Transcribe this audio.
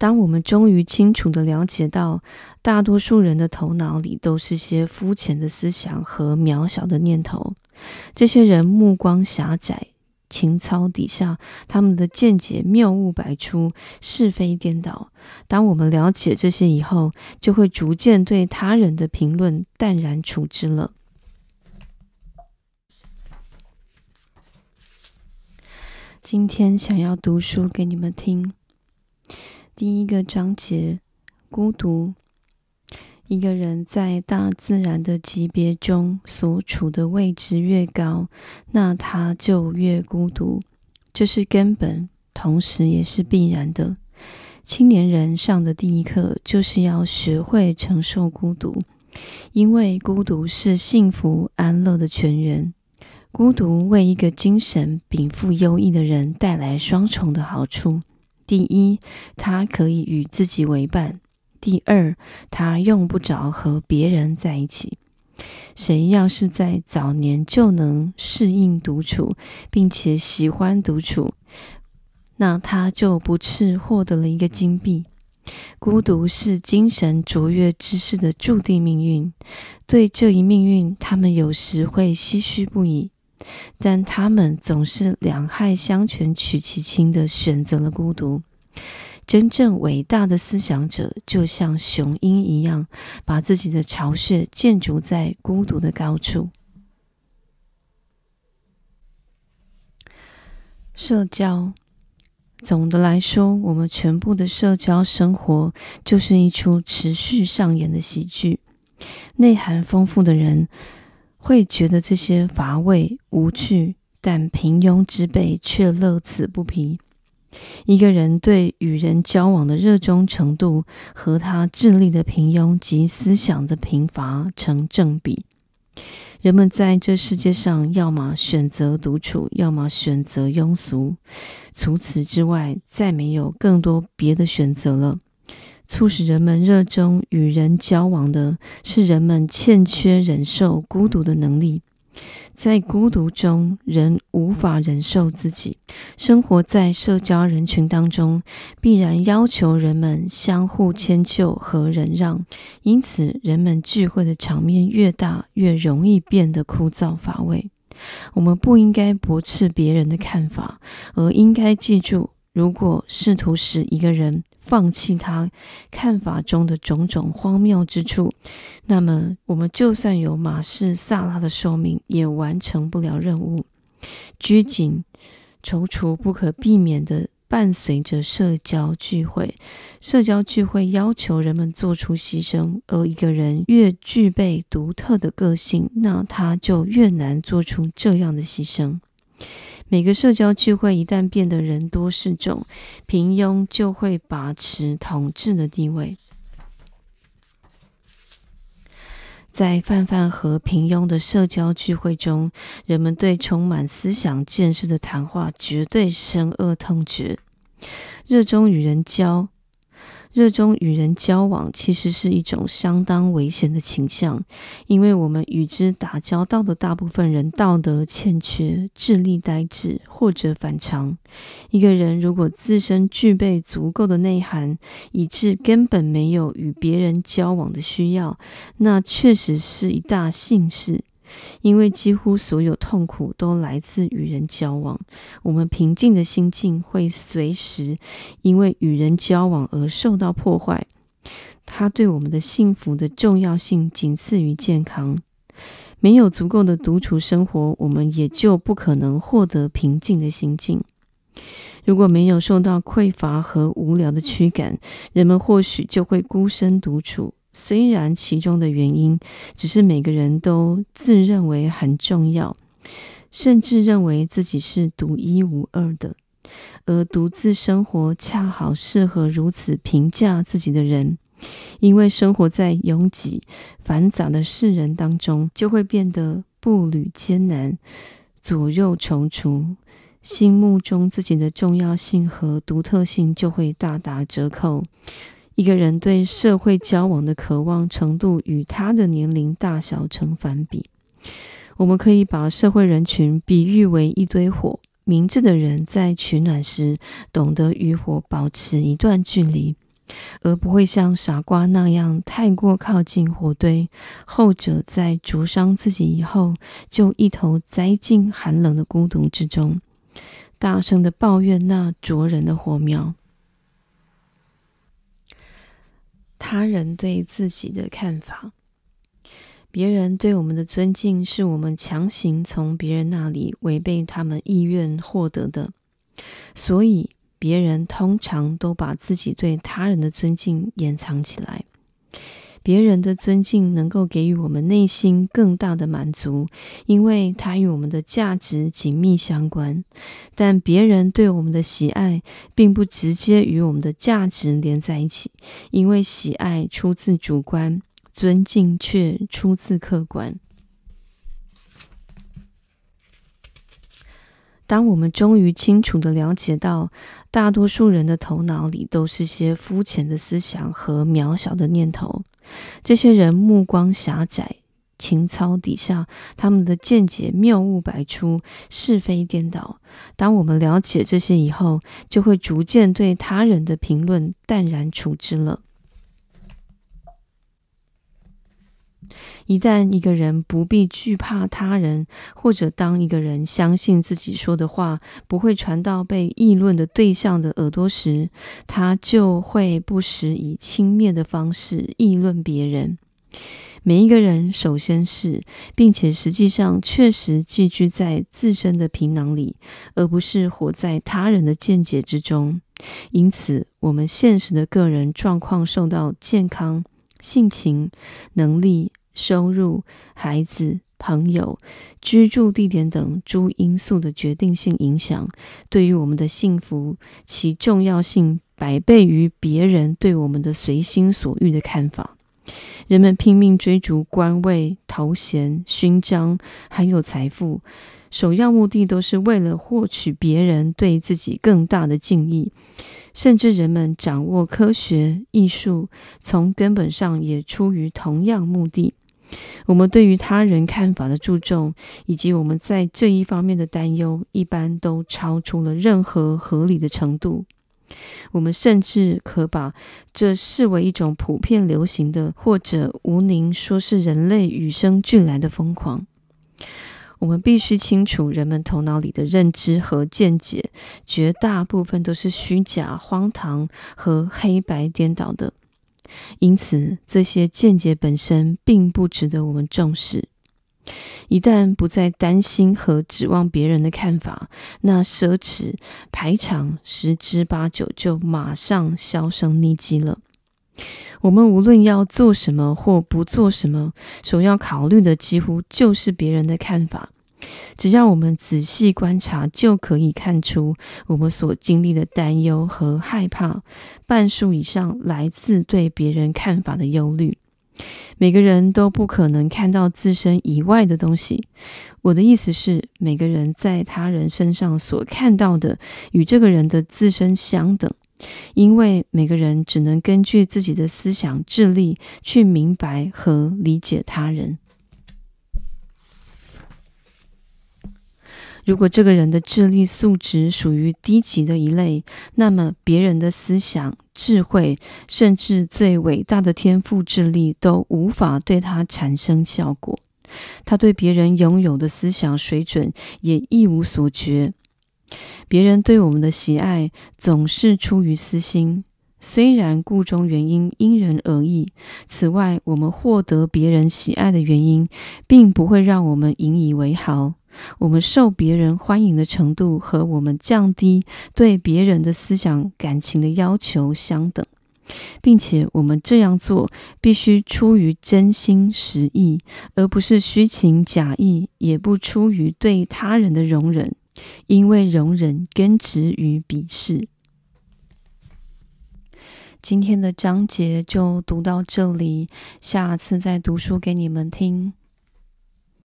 当我们终于清楚地了解到，大多数人的头脑里都是些肤浅的思想和渺小的念头，这些人目光狭窄，情操底下，他们的见解谬误百出，是非颠倒。当我们了解这些以后，就会逐渐对他人的评论淡然处之了。今天想要读书给你们听。第一个章节：孤独。一个人在大自然的级别中所处的位置越高，那他就越孤独，这是根本，同时也是必然的。青年人上的第一课就是要学会承受孤独，因为孤独是幸福安乐的泉源。孤独为一个精神禀赋优异的人带来双重的好处。第一，他可以与自己为伴；第二，他用不着和别人在一起。谁要是在早年就能适应独处，并且喜欢独处，那他就不啻获得了一个金币。孤独是精神卓越之士的注定命运。对这一命运，他们有时会唏嘘不已。但他们总是两害相权取其轻的选择了孤独。真正伟大的思想者，就像雄鹰一样，把自己的巢穴建筑在孤独的高处。社交，总的来说，我们全部的社交生活就是一出持续上演的喜剧。内涵丰富的人。会觉得这些乏味无趣，但平庸之辈却乐此不疲。一个人对与人交往的热衷程度，和他智力的平庸及思想的贫乏成正比。人们在这世界上，要么选择独处，要么选择庸俗，除此之外，再没有更多别的选择了。促使人们热衷与人交往的是人们欠缺忍受孤独的能力。在孤独中，人无法忍受自己。生活在社交人群当中，必然要求人们相互迁就和忍让。因此，人们聚会的场面越大，越容易变得枯燥乏味。我们不应该驳斥别人的看法，而应该记住。如果试图使一个人放弃他看法中的种种荒谬之处，那么我们就算有马氏萨拉的寿命，也完成不了任务。拘谨、踌躇不可避免地伴随着社交聚会。社交聚会要求人们做出牺牲，而一个人越具备独特的个性，那他就越难做出这样的牺牲。每个社交聚会一旦变得人多势众，平庸就会把持统治的地位。在泛泛和平庸的社交聚会中，人们对充满思想见识的谈话绝对深恶痛绝，热衷与人交。热衷与人交往，其实是一种相当危险的倾向，因为我们与之打交道的大部分人道德欠缺、智力呆滞或者反常。一个人如果自身具备足够的内涵，以致根本没有与别人交往的需要，那确实是一大幸事。因为几乎所有痛苦都来自与人交往，我们平静的心境会随时因为与人交往而受到破坏。它对我们的幸福的重要性仅次于健康。没有足够的独处生活，我们也就不可能获得平静的心境。如果没有受到匮乏和无聊的驱赶，人们或许就会孤身独处。虽然其中的原因只是每个人都自认为很重要，甚至认为自己是独一无二的，而独自生活恰好适合如此评价自己的人，因为生活在拥挤繁杂的世人当中，就会变得步履艰难，左右踌躇，心目中自己的重要性和独特性就会大打折扣。一个人对社会交往的渴望程度与他的年龄大小成反比。我们可以把社会人群比喻为一堆火，明智的人在取暖时懂得与火保持一段距离，而不会像傻瓜那样太过靠近火堆。后者在灼伤自己以后，就一头栽进寒冷的孤独之中，大声地抱怨那灼人的火苗。他人对自己的看法，别人对我们的尊敬，是我们强行从别人那里违背他们意愿获得的，所以。别人通常都把自己对他人的尊敬掩藏起来。别人的尊敬能够给予我们内心更大的满足，因为它与我们的价值紧密相关。但别人对我们的喜爱，并不直接与我们的价值连在一起，因为喜爱出自主观，尊敬却出自客观。当我们终于清楚地了解到，大多数人的头脑里都是些肤浅的思想和渺小的念头，这些人目光狭窄，情操低下，他们的见解谬误百出，是非颠倒。当我们了解这些以后，就会逐渐对他人的评论淡然处之了。一旦一个人不必惧怕他人，或者当一个人相信自己说的话不会传到被议论的对象的耳朵时，他就会不时以轻蔑的方式议论别人。每一个人首先是，并且实际上确实寄居在自身的皮囊里，而不是活在他人的见解之中。因此，我们现实的个人状况受到健康、性情、能力。收入、孩子、朋友、居住地点等诸因素的决定性影响，对于我们的幸福，其重要性百倍于别人对我们的随心所欲的看法。人们拼命追逐官位、头衔、勋章，还有财富，首要目的都是为了获取别人对自己更大的敬意。甚至人们掌握科学、艺术，从根本上也出于同样目的。我们对于他人看法的注重，以及我们在这一方面的担忧，一般都超出了任何合理的程度。我们甚至可把这视为一种普遍流行的，或者无宁说是人类与生俱来的疯狂。我们必须清楚，人们头脑里的认知和见解，绝大部分都是虚假、荒唐和黑白颠倒的。因此，这些见解本身并不值得我们重视。一旦不再担心和指望别人的看法，那奢侈排场十之八九就马上销声匿迹了。我们无论要做什么或不做什么，首要考虑的几乎就是别人的看法。只要我们仔细观察，就可以看出我们所经历的担忧和害怕，半数以上来自对别人看法的忧虑。每个人都不可能看到自身以外的东西。我的意思是，每个人在他人身上所看到的，与这个人的自身相等，因为每个人只能根据自己的思想智力去明白和理解他人。如果这个人的智力素质属于低级的一类，那么别人的思想、智慧，甚至最伟大的天赋智力都无法对他产生效果。他对别人拥有的思想水准也一无所觉。别人对我们的喜爱总是出于私心，虽然故中原因因人而异。此外，我们获得别人喜爱的原因，并不会让我们引以为豪。我们受别人欢迎的程度和我们降低对别人的思想感情的要求相等，并且我们这样做必须出于真心实意，而不是虚情假意，也不出于对他人的容忍，因为容忍根植于鄙视。今天的章节就读到这里，下次再读书给你们听。